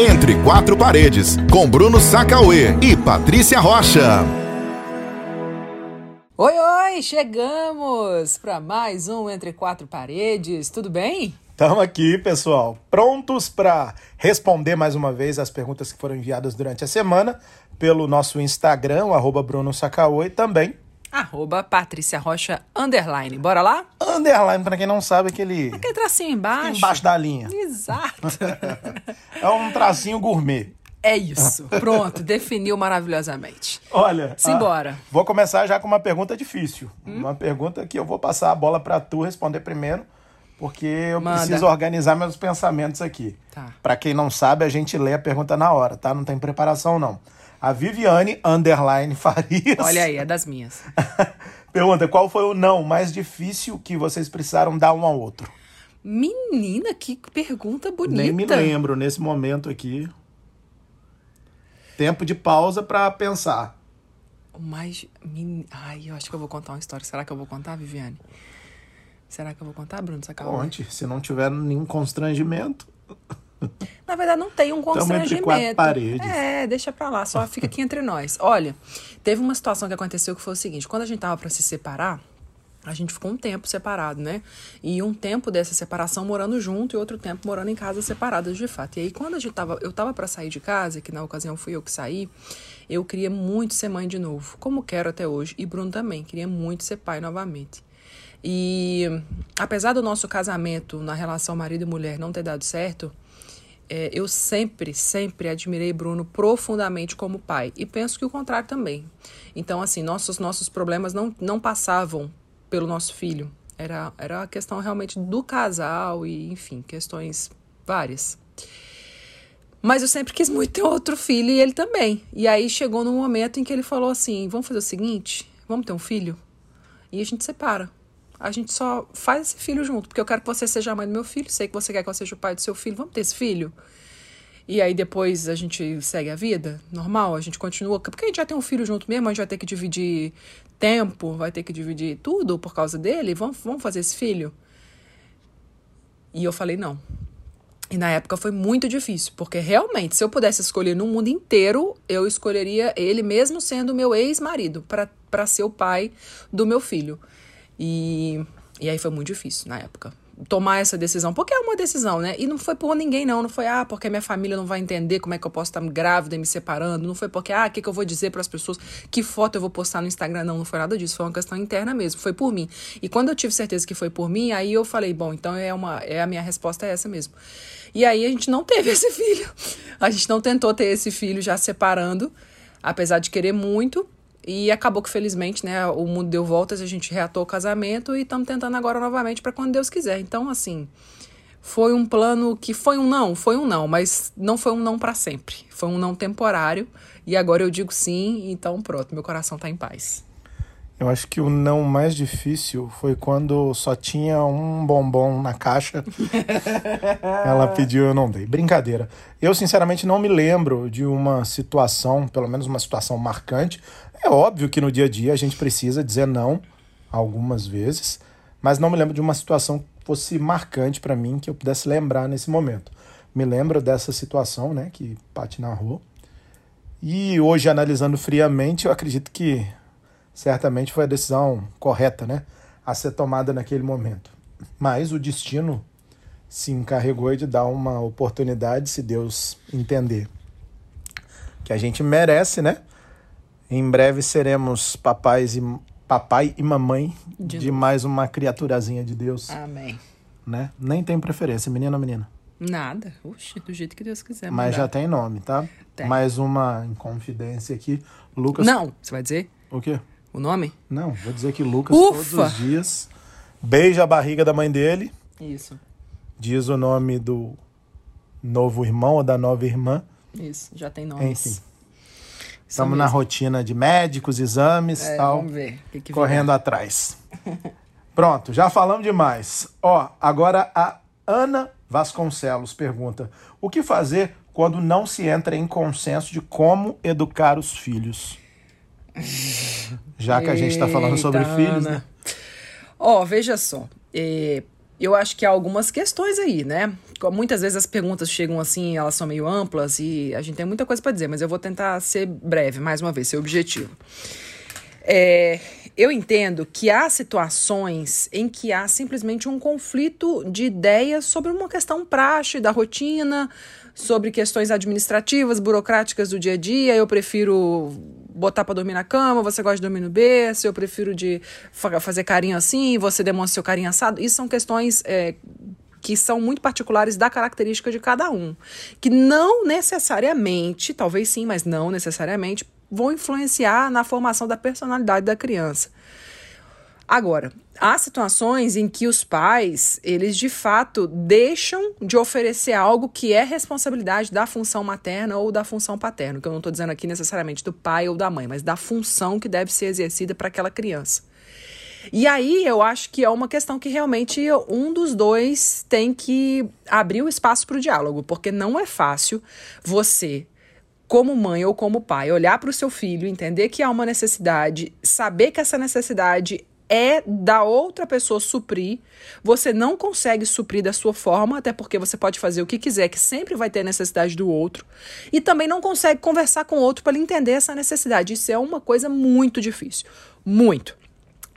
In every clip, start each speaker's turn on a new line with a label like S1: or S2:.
S1: Entre Quatro Paredes, com Bruno Sacauê e Patrícia Rocha.
S2: Oi, oi, chegamos para mais um Entre Quatro Paredes. Tudo bem?
S3: Estamos aqui, pessoal, prontos para responder mais uma vez as perguntas que foram enviadas durante a semana pelo nosso Instagram, o arroba Bruno Sacaô, e também
S2: Arroba Patrícia Rocha, underline. Bora lá?
S3: Underline, para quem não sabe, aquele...
S2: Aquele tracinho embaixo.
S3: Embaixo da linha.
S2: Exato.
S3: é um tracinho gourmet.
S2: É isso. Pronto, definiu maravilhosamente.
S3: Olha,
S2: simbora.
S3: Ah, vou começar já com uma pergunta difícil. Hum? Uma pergunta que eu vou passar a bola para tu responder primeiro, porque eu Manda. preciso organizar meus pensamentos aqui.
S2: Tá.
S3: Para quem não sabe, a gente lê a pergunta na hora, tá? Não tem preparação não. A Viviane Underline Farias.
S2: Olha aí, é das minhas.
S3: Pergunta: qual foi o não mais difícil que vocês precisaram dar um ao outro?
S2: Menina, que pergunta bonita.
S3: Nem me lembro nesse momento aqui. Tempo de pausa para pensar.
S2: O mais. Ai, eu acho que eu vou contar uma história. Será que eu vou contar, Viviane? Será que eu vou contar, Bruno?
S3: Conte, se não tiver nenhum constrangimento.
S2: Na verdade, não tem um constrangimento.
S3: paredes.
S2: É, deixa pra lá, só fica aqui entre nós. Olha, teve uma situação que aconteceu que foi o seguinte: quando a gente tava para se separar, a gente ficou um tempo separado, né? E um tempo dessa separação morando junto e outro tempo morando em casas separadas de fato. E aí, quando a gente tava, eu tava para sair de casa, que na ocasião fui eu que saí, eu queria muito ser mãe de novo, como quero até hoje. E Bruno também, queria muito ser pai novamente. E apesar do nosso casamento na relação marido e mulher não ter dado certo, é, eu sempre, sempre admirei Bruno profundamente como pai. E penso que o contrário também. Então, assim, nossos, nossos problemas não, não passavam pelo nosso filho. Era, era a questão realmente do casal e, enfim, questões várias. Mas eu sempre quis muito ter outro filho e ele também. E aí chegou num momento em que ele falou assim: vamos fazer o seguinte, vamos ter um filho? E a gente separa a gente só faz esse filho junto, porque eu quero que você seja a mãe do meu filho, sei que você quer que eu seja o pai do seu filho, vamos ter esse filho? E aí depois a gente segue a vida normal, a gente continua, porque a gente já tem um filho junto mesmo, a gente vai ter que dividir tempo, vai ter que dividir tudo por causa dele, vamos, vamos fazer esse filho? E eu falei não. E na época foi muito difícil, porque realmente, se eu pudesse escolher no mundo inteiro, eu escolheria ele, mesmo sendo meu ex-marido, para ser o pai do meu filho. E, e aí foi muito difícil na época. Tomar essa decisão, porque é uma decisão, né? E não foi por ninguém, não. Não foi, ah, porque minha família não vai entender como é que eu posso estar grávida e me separando. Não foi porque, ah, o que, que eu vou dizer para as pessoas? Que foto eu vou postar no Instagram? Não, não foi nada disso. Foi uma questão interna mesmo. Foi por mim. E quando eu tive certeza que foi por mim, aí eu falei, bom, então é, uma, é a minha resposta é essa mesmo. E aí a gente não teve esse filho. A gente não tentou ter esse filho já separando, apesar de querer muito. E acabou que, felizmente, né, o mundo deu voltas, a gente reatou o casamento e estamos tentando agora novamente para quando Deus quiser. Então, assim, foi um plano que foi um não, foi um não, mas não foi um não para sempre. Foi um não temporário. E agora eu digo sim, então pronto, meu coração está em paz.
S3: Eu acho que o não mais difícil foi quando só tinha um bombom na caixa. Ela pediu, eu não dei. Brincadeira. Eu, sinceramente, não me lembro de uma situação, pelo menos uma situação marcante. É óbvio que no dia a dia a gente precisa dizer não algumas vezes, mas não me lembro de uma situação que fosse marcante para mim que eu pudesse lembrar nesse momento. Me lembro dessa situação, né, que Paty narrou. E hoje, analisando friamente, eu acredito que certamente foi a decisão correta, né? A ser tomada naquele momento. Mas o destino se encarregou de dar uma oportunidade, se Deus entender que a gente merece, né? Em breve seremos papais e papai e mamãe de, de mais uma criaturazinha de Deus.
S2: Amém.
S3: Né? Nem tem preferência, menina ou menina?
S2: Nada. Oxe, do jeito que Deus quiser.
S3: Mas já tem nome, tá?
S2: Tem.
S3: Mais uma inconfidência aqui. Lucas.
S2: Não, você vai dizer?
S3: O quê?
S2: o nome?
S3: Não, vou dizer que Lucas
S2: Ufa!
S3: todos os dias beija a barriga da mãe dele.
S2: Isso.
S3: Diz o nome do novo irmão ou da nova irmã.
S2: Isso, já tem nomes.
S3: Enfim. Estamos na rotina de médicos, exames
S2: é,
S3: tal.
S2: Vamos ver. Que que
S3: correndo atrás. Pronto, já falamos demais. Ó, agora a Ana Vasconcelos pergunta: O que fazer quando não se entra em consenso de como educar os filhos? Já que a gente está falando sobre
S2: Eita,
S3: filhos,
S2: Ana.
S3: né?
S2: Ó, veja só. É, eu acho que há algumas questões aí, né? Muitas vezes as perguntas chegam assim, elas são meio amplas e a gente tem muita coisa para dizer, mas eu vou tentar ser breve, mais uma vez, ser objetivo. É, eu entendo que há situações em que há simplesmente um conflito de ideias sobre uma questão praxe da rotina, sobre questões administrativas, burocráticas do dia a dia. Eu prefiro botar para dormir na cama, você gosta de dormir no berço, eu prefiro de fazer carinho assim, você demonstra seu carinho assado. Isso são questões é, que são muito particulares da característica de cada um, que não necessariamente, talvez sim, mas não necessariamente, vão influenciar na formação da personalidade da criança. Agora, há situações em que os pais, eles de fato deixam de oferecer algo que é responsabilidade da função materna ou da função paterna, que eu não estou dizendo aqui necessariamente do pai ou da mãe, mas da função que deve ser exercida para aquela criança. E aí eu acho que é uma questão que realmente um dos dois tem que abrir o espaço para o diálogo, porque não é fácil você como mãe ou como pai, olhar para o seu filho, entender que há uma necessidade, saber que essa necessidade é da outra pessoa suprir. Você não consegue suprir da sua forma, até porque você pode fazer o que quiser, que sempre vai ter necessidade do outro. E também não consegue conversar com o outro para entender essa necessidade. Isso é uma coisa muito difícil. Muito.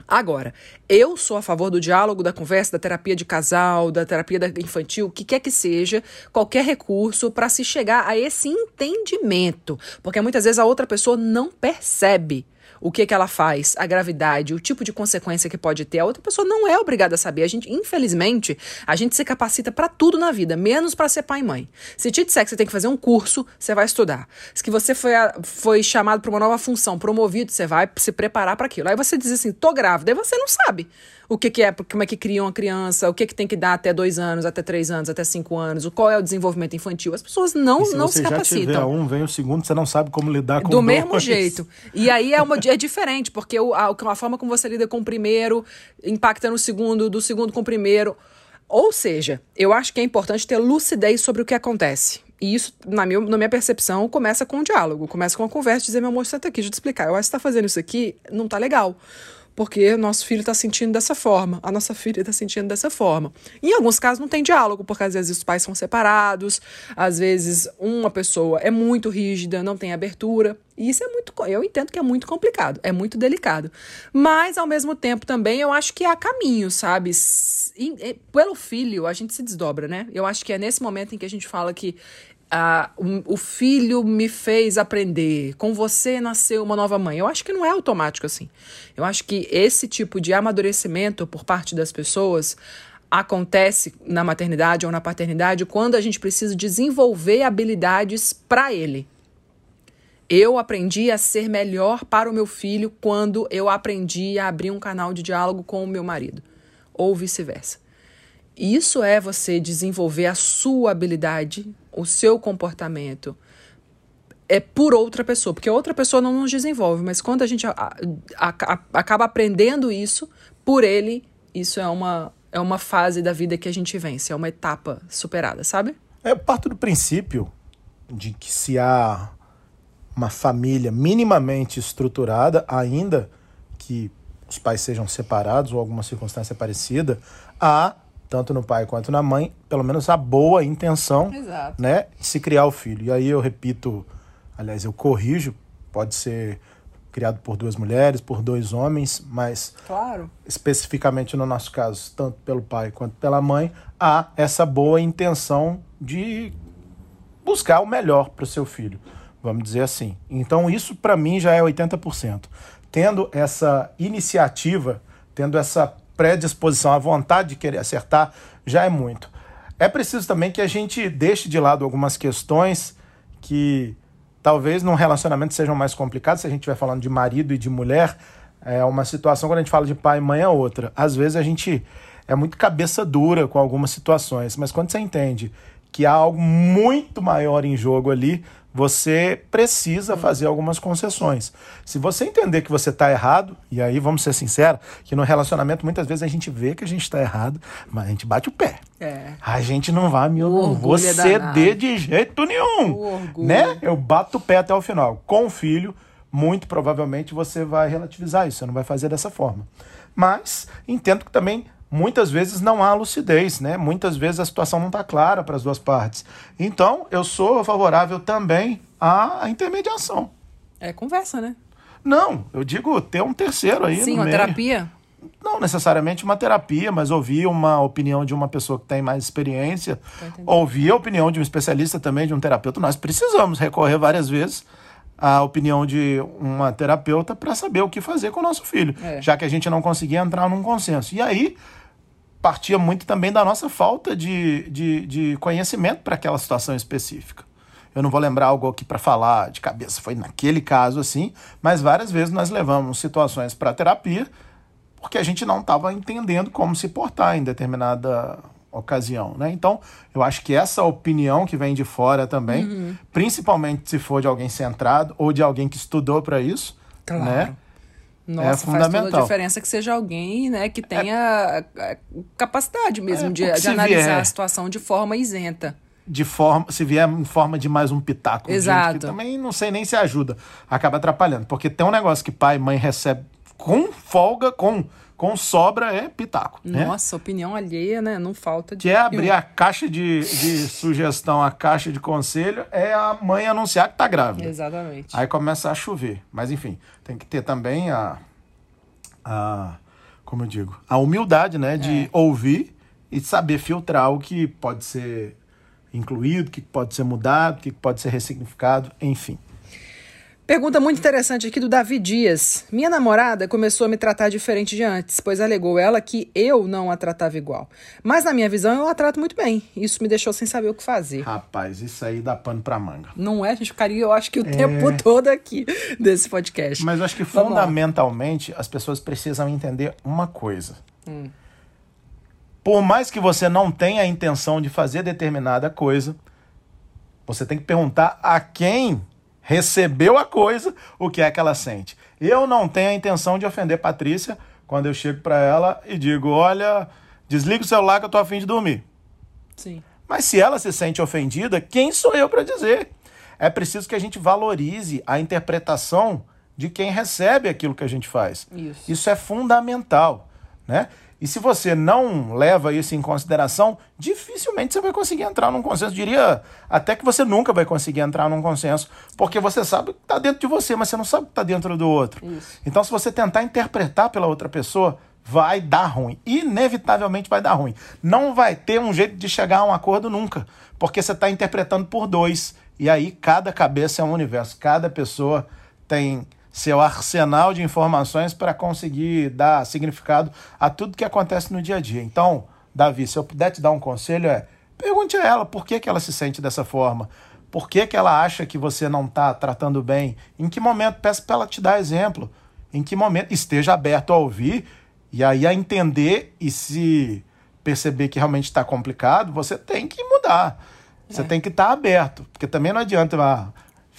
S2: Agora, eu sou a favor do diálogo, da conversa, da terapia de casal, da terapia infantil, o que quer que seja, qualquer recurso para se chegar a esse entendimento. Porque muitas vezes a outra pessoa não percebe o que, que ela faz, a gravidade, o tipo de consequência que pode ter. A outra pessoa não é obrigada a saber. A gente, infelizmente, a gente se capacita para tudo na vida, menos para ser pai e mãe. Se te disser que você tem que fazer um curso, você vai estudar. Se que você foi, foi chamado para uma nova função, promovido, você vai se preparar para aquilo. Aí você diz assim, tô grávida, e você não sabe o que, que é, como é que cria uma criança, o que, que tem que dar até dois anos, até três anos, até cinco anos, qual é o desenvolvimento infantil. As pessoas não, se não se capacitam.
S3: Tiver um, vem o segundo, você não sabe como lidar com
S2: Do dois. mesmo jeito. E aí é, uma, é diferente, porque o, a, a forma como você lida com o primeiro impacta no segundo, do segundo com o primeiro. Ou seja, eu acho que é importante ter lucidez sobre o que acontece. E isso, na minha, na minha percepção, começa com um diálogo, começa com uma conversa, dizer, meu amor, senta aqui, deixa eu te explicar. Eu acho que você tá fazendo isso aqui, não tá legal porque nosso filho está sentindo dessa forma, a nossa filha está sentindo dessa forma. Em alguns casos não tem diálogo, porque às vezes os pais são separados, às vezes uma pessoa é muito rígida, não tem abertura. E isso é muito, eu entendo que é muito complicado, é muito delicado. Mas ao mesmo tempo também eu acho que há caminho, sabe? Pelo filho a gente se desdobra, né? Eu acho que é nesse momento em que a gente fala que ah, o, o, filho me fez aprender, com você nasceu uma nova mãe. Eu acho que não é automático assim. Eu acho que esse tipo de amadurecimento por parte das pessoas acontece na maternidade ou na paternidade quando a gente precisa desenvolver habilidades para ele. Eu aprendi a ser melhor para o meu filho quando eu aprendi a abrir um canal de diálogo com o meu marido, ou vice-versa. Isso é você desenvolver a sua habilidade o seu comportamento é por outra pessoa, porque outra pessoa não nos desenvolve, mas quando a gente a, a, a, acaba aprendendo isso por ele, isso é uma, é uma fase da vida que a gente vence, é uma etapa superada, sabe?
S3: É parto do princípio de que se há uma família minimamente estruturada, ainda que os pais sejam separados ou alguma circunstância parecida, há tanto no pai quanto na mãe, pelo menos a boa intenção,
S2: Exato.
S3: né, de se criar o filho. E aí eu repito, aliás, eu corrijo, pode ser criado por duas mulheres, por dois homens, mas
S2: claro.
S3: especificamente no nosso caso, tanto pelo pai quanto pela mãe, há essa boa intenção de buscar o melhor para o seu filho, vamos dizer assim. Então isso para mim já é 80%. Tendo essa iniciativa, tendo essa predisposição, a vontade de querer acertar, já é muito. É preciso também que a gente deixe de lado algumas questões que talvez num relacionamento sejam mais complicadas, se a gente estiver falando de marido e de mulher, é uma situação quando a gente fala de pai e mãe é outra. Às vezes a gente é muito cabeça dura com algumas situações, mas quando você entende que há algo muito maior em jogo ali, você precisa fazer algumas concessões. Se você entender que você está errado, e aí vamos ser sinceros, que no relacionamento muitas vezes a gente vê que a gente está errado, mas a gente bate o pé.
S2: É.
S3: A gente não vai, meu, não vou é ceder de jeito nenhum. Né? Eu bato o pé até o final. Com o filho, muito provavelmente você vai relativizar isso, você não vai fazer dessa forma. Mas entendo que também muitas vezes não há lucidez, né? Muitas vezes a situação não está clara para as duas partes. Então, eu sou favorável também à intermediação.
S2: É conversa, né?
S3: Não, eu digo ter um terceiro aí.
S2: Sim, uma
S3: meio.
S2: terapia.
S3: Não necessariamente uma terapia, mas ouvir uma opinião de uma pessoa que tem mais experiência, ouvir a opinião de um especialista também, de um terapeuta. Nós precisamos recorrer várias vezes à opinião de uma terapeuta para saber o que fazer com o nosso filho,
S2: É.
S3: já que a gente não conseguia entrar num consenso. E aí partia muito também da nossa falta de, de, de conhecimento para aquela situação específica. Eu não vou lembrar algo aqui para falar de cabeça, foi naquele caso assim, mas várias vezes nós levamos situações para terapia porque a gente não estava entendendo como se portar em determinada ocasião, né? Então, eu acho que essa opinião que vem de fora também,
S2: Uhum.
S3: principalmente se for de alguém centrado ou de alguém que estudou para isso,
S2: Claro.
S3: né?
S2: Nossa, faz toda a
S3: fundamental.
S2: diferença que seja alguém, né, que tenha a- a capacidade mesmo
S3: É,
S2: de, de analisar
S3: vier-
S2: a situação de forma isenta.
S3: de forma, se vier em forma de mais um pitaco,
S2: Exato.
S3: que também não sei nem se ajuda, acaba atrapalhando, porque tem um negócio que pai e mãe recebe com folga, com com sobra é pitaco, né?
S2: Nossa, opinião alheia, né? Não falta de.
S3: Que é abrir a caixa de, de sugestão, a caixa de conselho, é a mãe anunciar que tá grávida.
S2: Exatamente.
S3: Aí começa a chover. Mas enfim, tem que ter também a, a como eu digo, a humildade, né, de ouvir e saber filtrar o que pode ser incluído, o que pode ser mudado, o que pode ser ressignificado, enfim.
S2: Pergunta muito interessante aqui do Davi Dias. Minha namorada começou a me tratar diferente de antes, pois alegou ela que eu não a tratava igual. Mas na minha visão eu a trato muito bem. Isso me deixou sem saber o que fazer.
S3: Rapaz, isso aí dá pano pra manga.
S2: Não é? A gente ficaria, eu acho que o tempo todo aqui desse podcast.
S3: É. Mas eu acho que
S2: Vamos lá.
S3: fundamentalmente as pessoas precisam entender uma coisa. Por mais que você não tenha a intenção de fazer determinada coisa, você tem que perguntar a quem recebeu a coisa o que é que ela sente. Eu não tenho a intenção de ofender Patrícia quando eu chego para ela e digo: olha, desliga o celular que eu tô afim de dormir.
S2: Sim.
S3: Mas se ela se sente ofendida, quem sou eu para dizer? É preciso que a gente valorize a interpretação de quem recebe aquilo que a gente faz.
S2: Isso.
S3: Isso é fundamental, né? E se você não leva isso em consideração, dificilmente você vai conseguir entrar num consenso. Diria até que você nunca vai conseguir entrar num consenso, porque você sabe o que está dentro de você, mas você não sabe o que está dentro do outro.
S2: Isso.
S3: Então, se você tentar interpretar pela outra pessoa, vai dar ruim. Inevitavelmente vai dar ruim. Não vai ter um jeito de chegar a um acordo nunca, porque você está interpretando por dois. E aí, cada cabeça é um universo, cada pessoa tem seu arsenal de informações para conseguir dar significado a tudo que acontece no dia a dia. Então, Davi, se eu puder te dar um conselho, é pergunte a ela por que, que ela se sente dessa forma. Por que, que ela acha que você não está tratando bem? Em que momento? Peça para ela te dar exemplo. Em que momento? Esteja aberto a ouvir e aí a entender e se perceber que realmente está complicado, você tem que mudar. Você tem que estar aberto. Porque também não adianta ah,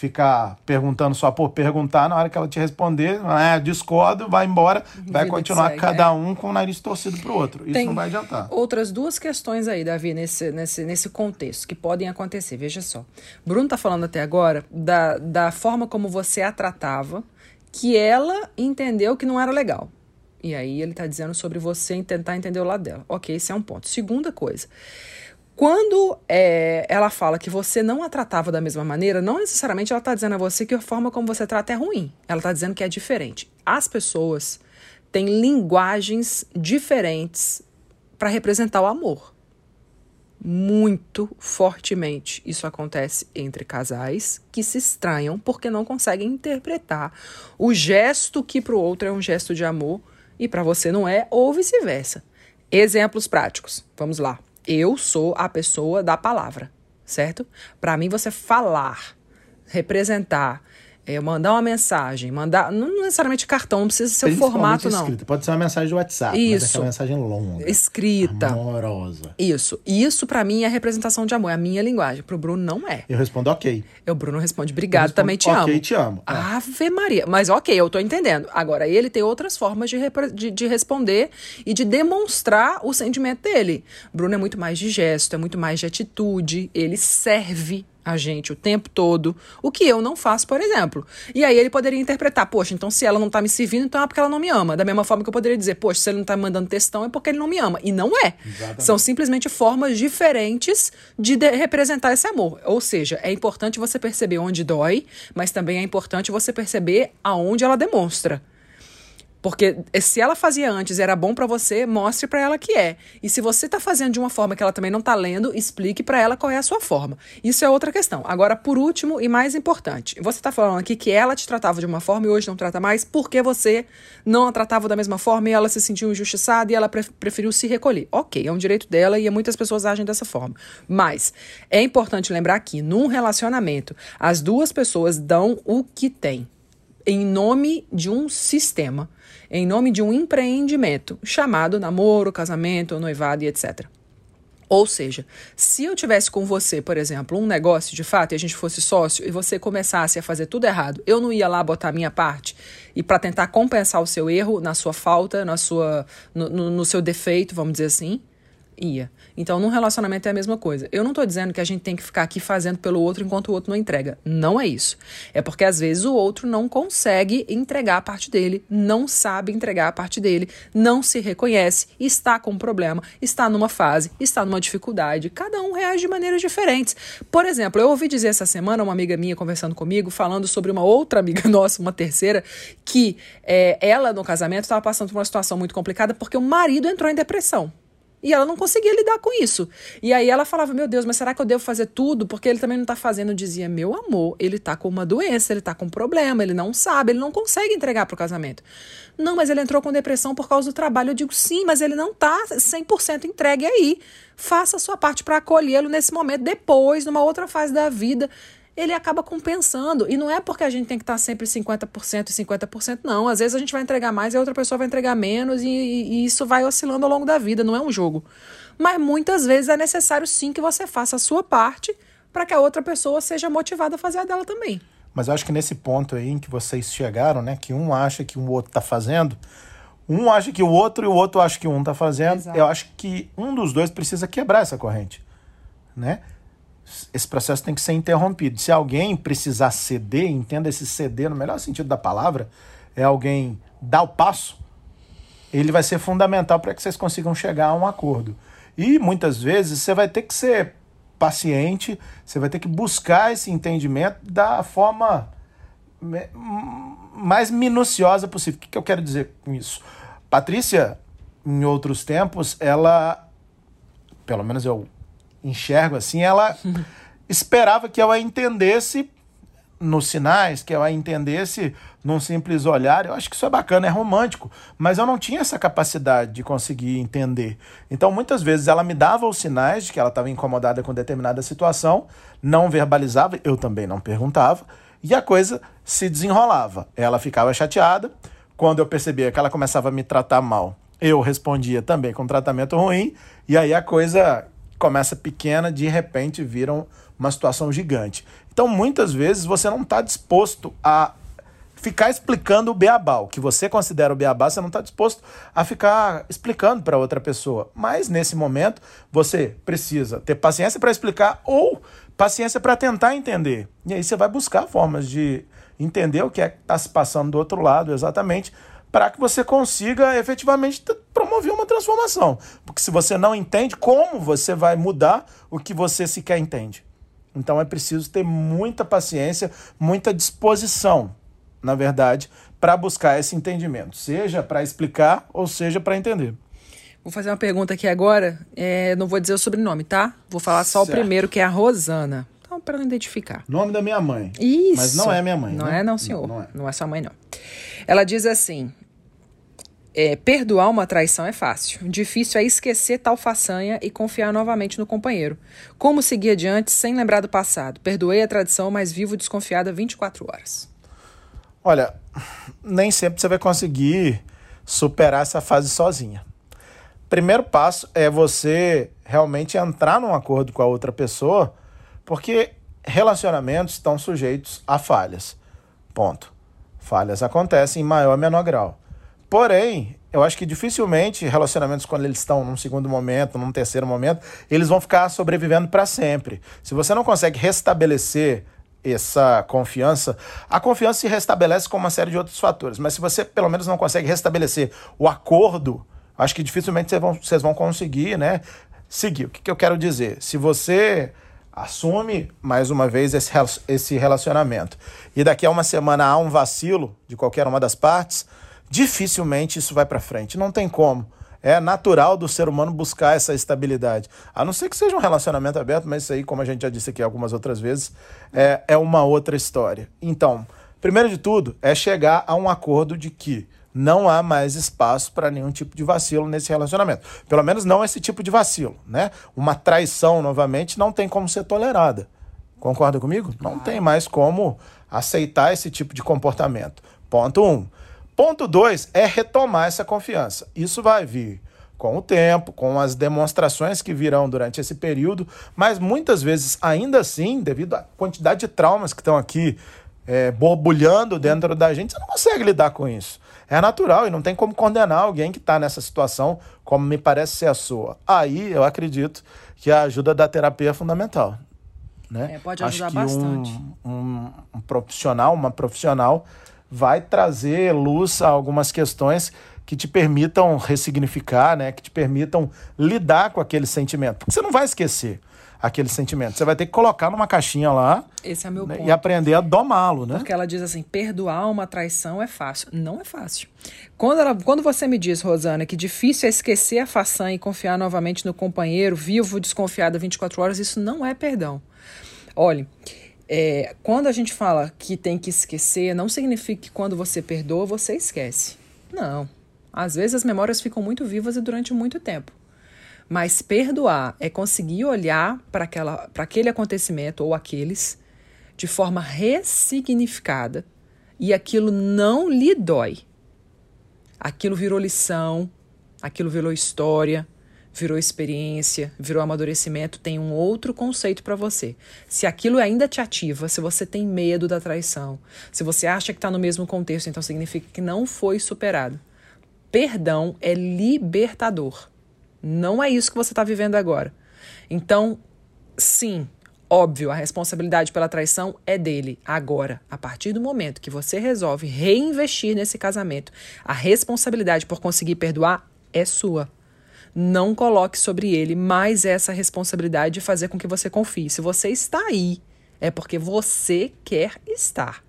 S3: ficar perguntando só por perguntar, na hora que ela te responder, ah, discordo, vai embora, vai
S2: Vida
S3: continuar
S2: segue,
S3: cada
S2: é.
S3: um com o nariz torcido pro outro. Isso
S2: Tem
S3: não vai adiantar.
S2: Outras duas questões aí, Davi, nesse, nesse, nesse contexto, que podem acontecer. Veja só. Bruno tá falando até agora da, da forma como você a tratava, que ela entendeu que não era legal. E aí ele tá dizendo sobre você tentar entender o lado dela. Ok, esse é um ponto. Segunda coisa. Quando é, ela fala que você não a tratava da mesma maneira, não necessariamente ela está dizendo a você que a forma como você trata é ruim. Ela está dizendo que é diferente. As pessoas têm linguagens diferentes para representar o amor. Muito fortemente isso acontece entre casais que se estranham porque não conseguem interpretar o gesto que para o outro é um gesto de amor e para você não é, ou vice-versa. Exemplos práticos. Vamos lá. Eu sou a pessoa da palavra, certo? Para mim, você falar, representar, é, mandar uma mensagem, mandar. Não necessariamente cartão, não precisa ser o formato, não.
S3: escrita. Pode ser uma mensagem de WhatsApp, mas
S2: Isso.
S3: aquela mensagem longa,
S2: Escrita.
S3: amorosa.
S2: Isso. Isso, para mim, é representação de amor. É a minha linguagem. Pro Bruno, não é.
S3: Eu respondo ok.
S2: E o Bruno responde, obrigado,
S3: respondo,
S2: também te
S3: "Ok,
S2: amo.
S3: te amo." É.
S2: Ave Maria. Mas ok, eu tô entendendo. Agora, ele tem outras formas de, de, de responder e de demonstrar o sentimento dele. Bruno é muito mais de gesto, é muito mais de atitude. Ele serve a gente o tempo todo, o que eu não faço, por exemplo. E aí ele poderia interpretar, poxa, então se ela não tá me servindo, então é porque ela não me ama. Da mesma forma que eu poderia dizer, poxa, se ele não tá me mandando textão é porque ele não me ama. E não é. Exatamente. São simplesmente formas diferentes de, de representar esse amor. Ou seja, é importante você perceber onde dói, mas também é importante você perceber aonde ela demonstra. Porque se ela fazia antes era bom para você, mostre para ela que é. E se você tá fazendo de uma forma que ela também não tá lendo, explique para ela qual é a sua forma. Isso é outra questão. Agora, por último e mais importante, você tá falando aqui que ela te tratava de uma forma e hoje não trata mais, porque você não a tratava da mesma forma e ela se sentiu injustiçada e ela preferiu se recolher. Ok, é um direito dela e muitas pessoas agem dessa forma. Mas é importante lembrar que num relacionamento, as duas pessoas dão o que têm em nome de um sistema em nome de um empreendimento chamado namoro, casamento, noivado e etc. Ou seja, se eu tivesse com você, por exemplo, um negócio de fato e a gente fosse sócio e você começasse a fazer tudo errado, eu não ia lá botar a minha parte e para tentar compensar o seu erro na sua falta, na sua, no, no, no seu defeito, vamos dizer assim, ia. Então, num relacionamento é a mesma coisa. Eu não estou dizendo que a gente tem que ficar aqui fazendo pelo outro enquanto o outro não entrega. Não é isso. É porque às vezes o outro não consegue entregar a parte dele, não sabe entregar a parte dele, não se reconhece, está com um problema, está numa fase, está numa dificuldade. Cada um reage de maneiras diferentes. Por exemplo, eu ouvi dizer essa semana uma amiga minha conversando comigo, falando sobre uma outra amiga nossa, uma terceira, que é, ela no casamento estava passando por uma situação muito complicada porque o marido entrou em depressão. E ela não conseguia lidar com isso. E aí ela falava: Meu Deus, mas será que eu devo fazer tudo? Porque ele também não tá fazendo. Eu dizia: Meu amor, ele tá com uma doença, ele tá com um problema, ele não sabe, ele não consegue entregar pro casamento. Não, mas ele entrou com depressão por causa do trabalho. Eu digo: Sim, mas ele não tá 100% entregue aí. Faça a sua parte para acolhê-lo nesse momento, depois, numa outra fase da vida ele acaba compensando. E não é porque a gente tem que estar sempre 50% e 50%, não. Às vezes a gente vai entregar mais e a outra pessoa vai entregar menos, e, e, isso vai oscilando ao longo da vida, não é um jogo. Mas muitas vezes é necessário sim que você faça a sua parte para que a outra pessoa seja motivada a fazer a dela também.
S3: Mas eu acho que nesse ponto aí em que vocês chegaram, né, que um acha que o outro está fazendo, um acha que o outro e o outro acha que um está fazendo, Exato. eu acho que um dos dois precisa quebrar essa corrente, né? Esse processo tem que ser interrompido. Se alguém precisar ceder, entenda esse ceder no melhor sentido da palavra, é alguém dar o passo, ele vai ser fundamental para que vocês consigam chegar a um acordo. E muitas vezes você vai ter que ser paciente, você vai ter que buscar esse entendimento da forma mais minuciosa possível. O que eu quero dizer com isso? Patrícia, em outros tempos, ela, pelo menos eu enxergo assim, ela esperava que eu a entendesse nos sinais, que eu a entendesse num simples olhar. Eu acho que isso é bacana, é romântico, mas eu não tinha essa capacidade de conseguir entender. Então, muitas vezes ela me dava os sinais de que ela estava incomodada com determinada situação, não verbalizava, eu também não perguntava, e a coisa se desenrolava. Ela ficava chateada. Quando eu percebia que ela começava a me tratar mal, eu respondia também com tratamento ruim, e aí a coisa começa pequena, de repente vira uma situação gigante. Então, muitas vezes, você não está disposto a ficar explicando o beabá. O que você considera o beabá, você não está disposto a ficar explicando para outra pessoa. Mas, nesse momento, você precisa ter paciência para explicar ou paciência para tentar entender. E aí você vai buscar formas de entender o que é que está se passando do outro lado exatamente para que você consiga efetivamente promover uma transformação. Porque se você não entende, como você vai mudar o que você sequer entende? Então é preciso ter muita paciência, muita disposição, na verdade, para buscar esse entendimento, seja para explicar ou seja para entender.
S2: Vou fazer uma pergunta aqui agora. É, não vou dizer o sobrenome, tá? Vou falar só certo. o primeiro, que é a Rosana. Então, para não identificar.
S3: Nome da minha mãe.
S2: Isso.
S3: Mas não é minha mãe.
S2: Não
S3: né?
S2: é, não, senhor. Não, não, é. não é sua mãe, não. Ela diz assim: é, perdoar uma traição é fácil. Difícil é esquecer tal façanha e confiar novamente no companheiro. Como seguir adiante sem lembrar do passado? Perdoei a tradição, mas vivo desconfiada 24 horas.
S3: Olha, nem sempre você vai conseguir superar essa fase sozinha. Primeiro passo é você realmente entrar num acordo com a outra pessoa, porque relacionamentos estão sujeitos a falhas. Ponto. Falhas acontecem em maior ou menor grau. Porém, eu acho que dificilmente relacionamentos, quando eles estão num segundo momento, num terceiro momento, eles vão ficar sobrevivendo para sempre. Se você não consegue restabelecer essa confiança, a confiança se restabelece com uma série de outros fatores. Mas se você pelo menos não consegue restabelecer o acordo, acho que dificilmente vocês vão, conseguir, né? Seguir. O que, que eu quero dizer? Se você assume mais uma vez esse, esse relacionamento e daqui a uma semana há um vacilo de qualquer uma das partes, dificilmente isso vai para frente. Não tem como. É natural do ser humano buscar essa estabilidade. A não ser que seja um relacionamento aberto, mas isso aí, como a gente já disse aqui algumas outras vezes, é, é uma outra história. Então, primeiro de tudo, é chegar a um acordo de que não há mais espaço para nenhum tipo de vacilo nesse relacionamento. Pelo menos não esse tipo de vacilo, né? Uma traição, novamente, não tem como ser tolerada. Concorda comigo? Não tem mais como aceitar esse tipo de comportamento. Ponto um. Ponto dois é retomar essa confiança. Isso vai vir com o tempo, com as demonstrações que virão durante esse período, mas muitas vezes, ainda assim, devido à quantidade de traumas que estão aqui é, borbulhando dentro da gente, você não consegue lidar com isso. É natural e não tem como condenar alguém que está nessa situação, como me parece ser a sua. Aí eu acredito que a ajuda da terapia é fundamental. Né?
S2: É, pode ajudar Acho que bastante.
S3: Um, um, um profissional, uma profissional vai trazer luz a algumas questões que te permitam ressignificar, né? Que te permitam lidar com aquele sentimento. Porque você não vai esquecer aquele sentimento. Você vai ter que colocar numa caixinha lá
S2: é meu né?
S3: e aprender a domá-lo, né?
S2: Porque ela diz assim, perdoar uma traição é fácil. Não é fácil. Quando, ela, quando você me diz, Rosana, que difícil é esquecer a façanha e confiar novamente no companheiro, vivo, desconfiada 24 horas, isso não é perdão. Olhe, é, quando a gente fala que tem que esquecer, não significa que quando você perdoa, você esquece. Não. Às vezes as memórias ficam muito vivas e durante muito tempo. Mas perdoar é conseguir olhar para aquele acontecimento ou aqueles de forma ressignificada e aquilo não lhe dói. Aquilo virou lição, aquilo virou história, virou experiência, virou amadurecimento, tem um outro conceito para você. Se aquilo ainda te ativa, se você tem medo da traição, se você acha que está no mesmo contexto, então significa que não foi superado. Perdão é libertador. Não é isso que você está vivendo agora. Então, sim, óbvio, a responsabilidade pela traição é dele. Agora, a partir do momento que você resolve reinvestir nesse casamento, a responsabilidade por conseguir perdoar é sua não coloque sobre ele mais essa responsabilidade de fazer com que você confie. Se você está aí, é porque você quer estar.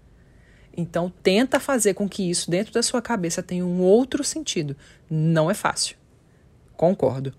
S2: Então, tenta fazer com que isso dentro da sua cabeça tenha um outro sentido. Não é fácil. Concordo.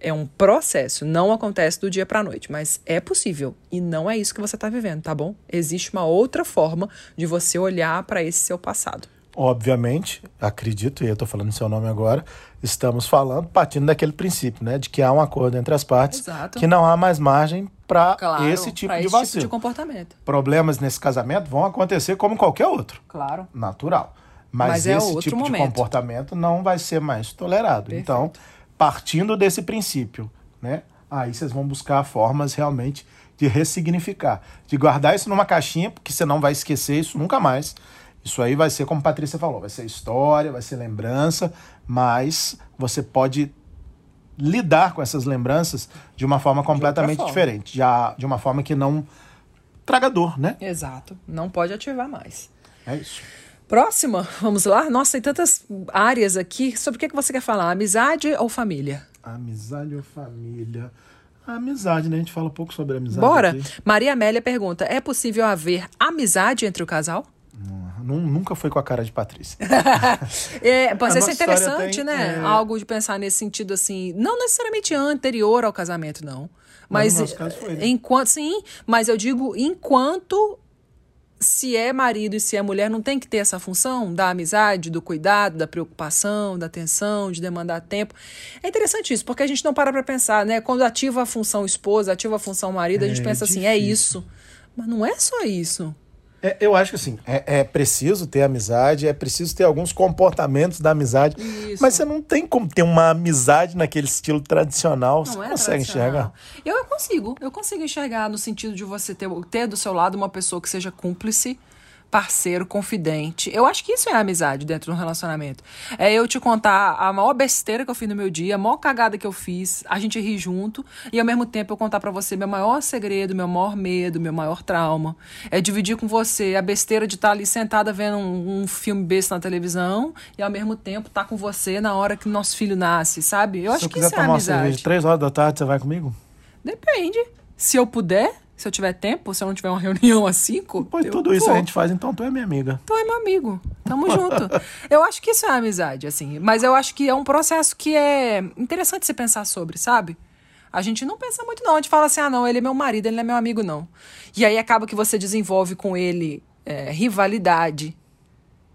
S2: É um processo, não acontece do dia para a noite, mas é possível e não é isso que você está vivendo, tá bom? Existe uma outra forma de você olhar para esse seu passado.
S3: Obviamente, acredito, e eu estou falando seu nome agora, estamos falando, partindo daquele princípio, né? De que há um acordo entre as partes,
S2: Exato.
S3: que não há mais margem para
S2: claro,
S3: esse tipo de
S2: esse
S3: vacilo.
S2: Tipo de comportamento.
S3: Problemas nesse casamento vão acontecer como qualquer outro.
S2: Claro.
S3: Natural. Mas,
S2: Mas é
S3: esse tipo
S2: momento.
S3: de comportamento não vai ser mais tolerado.
S2: Perfeito.
S3: Então, partindo desse princípio, né? Aí vocês vão buscar formas realmente de ressignificar, de guardar isso numa caixinha, porque você não vai esquecer isso nunca mais isso aí vai ser, como a Patrícia falou, vai ser história, vai ser lembrança, mas você pode lidar com essas lembranças de uma forma completamente
S2: forma.
S3: diferente, já de uma forma que não traga dor, né?
S2: Exato. Não pode ativar mais.
S3: É isso.
S2: Próxima, vamos lá? Nossa, tem tantas áreas aqui. Sobre o que você quer falar? Amizade ou família?
S3: Amizade ou família? A amizade, né? A gente fala um pouco sobre amizade.
S2: Bora!
S3: Aqui.
S2: Maria Amélia pergunta: é possível haver amizade entre o casal?
S3: Nunca foi com a cara de Patrícia.
S2: é, pode ser interessante, tem, né? É... Algo de pensar nesse sentido assim, não necessariamente anterior ao casamento, não. Mas,
S3: mas foi, né?
S2: enquanto sim, mas eu digo enquanto se é marido e se é mulher, não tem que ter essa função da amizade, do cuidado, da preocupação, da atenção, de demandar tempo. É interessante isso, porque a gente não para para pensar, né? Quando ativa a função esposa, ativa a função marido, a gente
S3: é
S2: pensa
S3: difícil.
S2: assim, é isso. Mas não é só isso.
S3: É, eu acho que assim, é, é, preciso ter amizade, é preciso ter alguns comportamentos da amizade.
S2: Isso.
S3: Mas você não tem como ter uma amizade naquele estilo tradicional.
S2: Não
S3: você
S2: é
S3: consegue enxergar?
S2: Eu, eu consigo. Eu consigo enxergar no sentido de você ter, ter do seu lado uma pessoa que seja cúmplice parceiro, confidente. Eu acho que isso é amizade dentro de um relacionamento. É eu te contar a maior besteira que eu fiz no meu dia, a maior cagada que eu fiz, a gente rir junto e ao mesmo tempo eu contar para você meu maior segredo, meu maior medo, meu maior trauma. É dividir com você a besteira de estar ali sentada vendo um, um filme besta na televisão e ao mesmo tempo estar tá com você na hora que nosso filho nasce, sabe? Eu
S3: Se
S2: acho
S3: eu
S2: que
S3: quiser
S2: isso é
S3: tomar uma
S2: amizade.
S3: cerveja três horas da tarde, você vai comigo?
S2: Depende. Se eu puder, se eu tiver tempo, se eu não tiver uma reunião às cinco.
S3: Pois
S2: eu
S3: tudo isso
S2: vou.
S3: a gente faz, então tu é minha amiga.
S2: Tu é meu amigo. Tamo junto. Eu acho que isso é amizade, assim. Mas eu acho que é um processo que é interessante você pensar sobre, sabe? A gente não pensa muito, não. A gente fala assim, ah, não, ele é meu marido, ele não é meu amigo, não. E aí acaba que você desenvolve com ele é, rivalidade,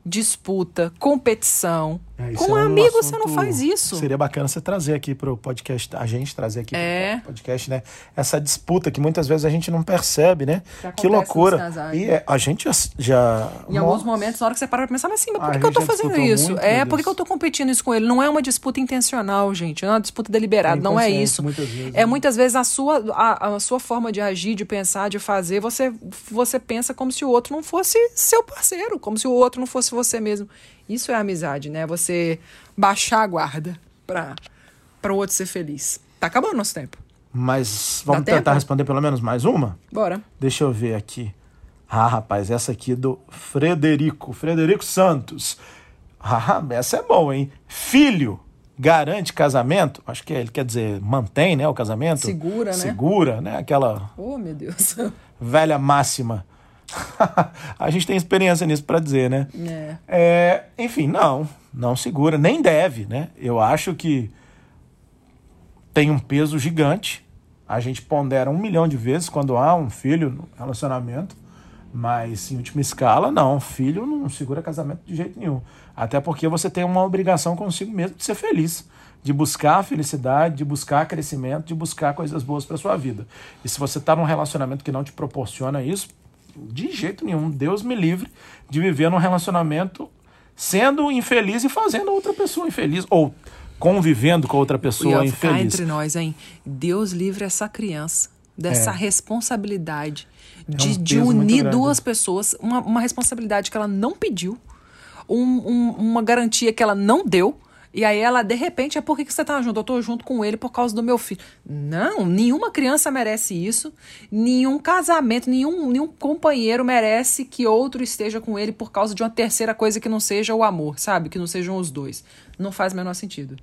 S2: disputa, competição.
S3: É,
S2: com um
S3: é um
S2: amigo você não faz isso.
S3: Seria bacana você trazer aqui pro podcast, a gente trazer aqui
S2: É.
S3: pro podcast, né? Essa disputa que muitas vezes a gente não percebe, né?
S2: Que
S3: loucura. E é, a gente já. já
S2: Em alguns momentos, na hora que você para pra pensar, mas sim, mas por
S3: Ah,
S2: que,
S3: a
S2: que eu
S3: já
S2: fazendo isso?
S3: muito,
S2: é, por que, eu tô competindo isso com ele? Não é uma disputa intencional, gente. Não é uma disputa deliberada,
S3: É
S2: não é isso.
S3: muitas vezes,
S2: é
S3: né?
S2: muitas vezes a sua, a, a sua forma de agir, de pensar, de fazer, você, você pensa como se o outro não fosse seu parceiro, como se o outro não fosse você mesmo. Isso é amizade, né? Você baixar a guarda pra, pra o outro ser feliz. Tá acabando o nosso tempo.
S3: Mas vamos
S2: Dá
S3: tentar
S2: tempo?
S3: responder pelo menos mais uma?
S2: Bora.
S3: Deixa eu ver aqui. Ah, rapaz, essa aqui do Frederico. Frederico Santos. Ah, essa é boa, hein? Filho garante casamento? Acho que ele quer dizer mantém, né, o casamento?
S2: Segura, né?
S3: Segura, né? Aquela
S2: Oh, meu Deus.
S3: velha máxima. a gente tem experiência nisso para dizer, né?
S2: É.
S3: É, enfim, não, não segura, nem deve, né? Eu acho que tem um peso gigante. A gente pondera um milhão de vezes quando há um filho no relacionamento, mas em última escala, não. Filho não segura casamento de jeito nenhum. Até porque você tem uma obrigação consigo mesmo de ser feliz, de buscar felicidade, de buscar crescimento, de buscar coisas boas para sua vida. E se você está num relacionamento que não te proporciona isso, de jeito nenhum, Deus me livre de viver num relacionamento sendo infeliz e fazendo outra pessoa infeliz ou convivendo com outra
S2: E
S3: pessoa
S2: cá
S3: infeliz.
S2: entre nós, hein? Deus livre essa criança dessa
S3: É.
S2: responsabilidade
S3: um
S2: de, de unir duas pessoas, uma, uma responsabilidade que ela não pediu, um- um- uma garantia que ela não deu. E aí ela, de repente, é por que que você tá junto? Eu tô junto com ele por causa do meu filho. Não, nenhuma criança merece isso. Nenhum casamento, nenhum, nenhum companheiro merece que outro esteja com ele por causa de uma terceira coisa que não seja o amor, sabe? Que não sejam os dois. Não faz o menor sentido.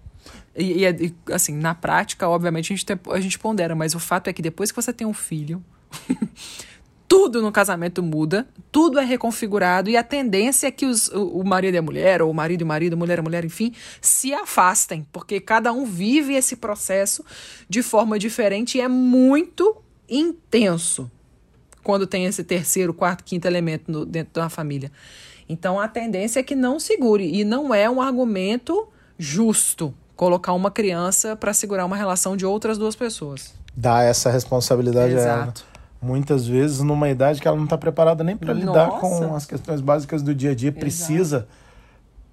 S2: E, e, é- assim, na prática, obviamente, a gente, a gente pondera, mas o fato é que depois que você tem um filho, tudo no casamento muda, tudo é reconfigurado e a tendência é que os, o, o marido e a mulher, ou o marido e o marido, mulher e mulher, enfim, se afastem, porque cada um vive esse processo de forma diferente e é muito intenso quando tem esse terceiro, quarto, quinto elemento no- dentro da família. Então a tendência é que não segure e não é um argumento justo colocar uma criança para segurar uma relação de outras duas pessoas.
S3: Dá essa responsabilidade a ela.
S2: Exato.
S3: Muitas vezes numa idade que ela não está preparada nem para lidar com as questões básicas do dia a dia, precisa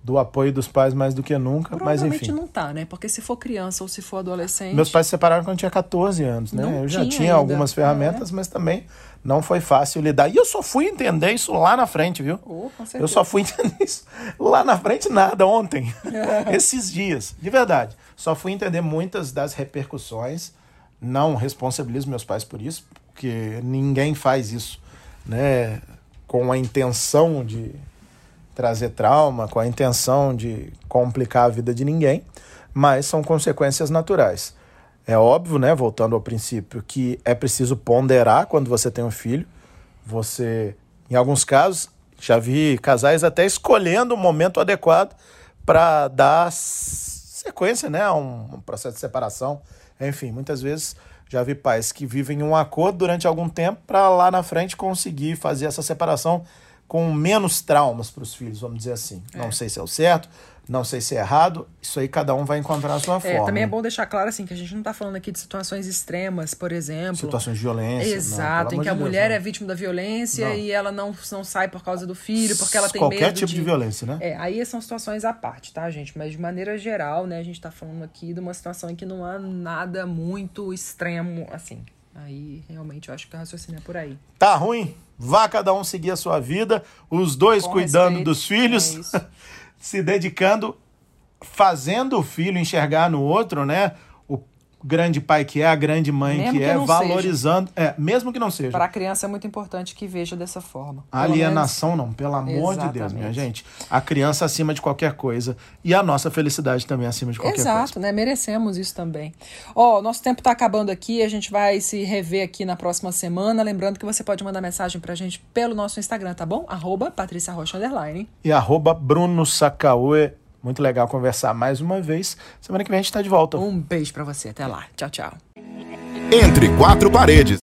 S3: do apoio dos pais mais do que nunca, mas
S2: Provavelmente
S3: enfim.
S2: não tá, né? Porque se for criança ou se for adolescente.
S3: Meus pais se separaram quando eu tinha 14 anos, né?
S2: Não
S3: eu já
S2: tinha
S3: algumas ferramentas, mas também não foi fácil lidar. E eu só fui entender isso lá na frente, viu?
S2: Oh,
S3: eu só fui entender isso lá na frente nada ontem, esses dias, de verdade. Só fui entender muitas das repercussões. Não responsabilizo meus pais por isso, porque ninguém faz isso, né? Com a intenção de trazer trauma, com a intenção de complicar a vida de ninguém, mas são consequências naturais. É óbvio, né, voltando ao princípio, que é preciso ponderar quando você tem um filho. Você, em alguns casos, já vi casais até escolhendo o momento adequado para dar sequência, né, a um, um processo de separação. Enfim, muitas vezes já vi pais que vivem um acordo durante algum tempo para lá na frente conseguir fazer essa separação com menos traumas para os filhos, vamos dizer assim. Não sei se é o certo, não sei se é errado. Isso aí cada um vai encontrar a sua
S2: É,
S3: forma.
S2: também é bom deixar claro assim que a gente não tá falando aqui de situações extremas, por exemplo.
S3: Situações de violência.
S2: Exato,
S3: não,
S2: em que a
S3: pelo amor de
S2: mulher
S3: Deus,
S2: é vítima da violência
S3: Não.
S2: e ela não, não sai por causa do filho, porque ela tem
S3: Qualquer
S2: medo
S3: tipo de... violência, né?
S2: É, aí são situações à parte, tá, gente? Mas de maneira geral, né, a gente tá falando aqui de uma situação em que não há nada muito extremo, assim. Aí realmente eu acho que o raciocínio é por aí.
S3: Tá ruim? Vá cada um seguir a sua vida, os dois
S2: Com
S3: cuidando
S2: respeito,
S3: dos filhos,
S2: é isso.
S3: se dedicando, fazendo o filho enxergar no outro, né? O grande pai que é, a grande mãe
S2: Mesmo
S3: que,
S2: que
S3: é, valorizando. É, mesmo que não seja.
S2: Para a criança é muito importante que veja dessa forma.
S3: Alienação não, pelo amor de Deus, minha
S2: Exatamente.
S3: gente. A criança acima de qualquer coisa e a nossa felicidade também acima de qualquer
S2: Exato, né? Merecemos isso também. Ó, nosso tempo tá acabando aqui, a gente vai se rever aqui na próxima semana. Lembrando que você pode mandar mensagem pra gente pelo nosso Instagram, tá bom? Arroba Patrícia Rocha Underline.
S3: E arroba Bruno Sacaue. Muito legal conversar mais uma vez. Semana que vem a gente tá de volta.
S2: Um beijo pra você, até lá. Tchau, tchau.
S1: Entre quatro paredes.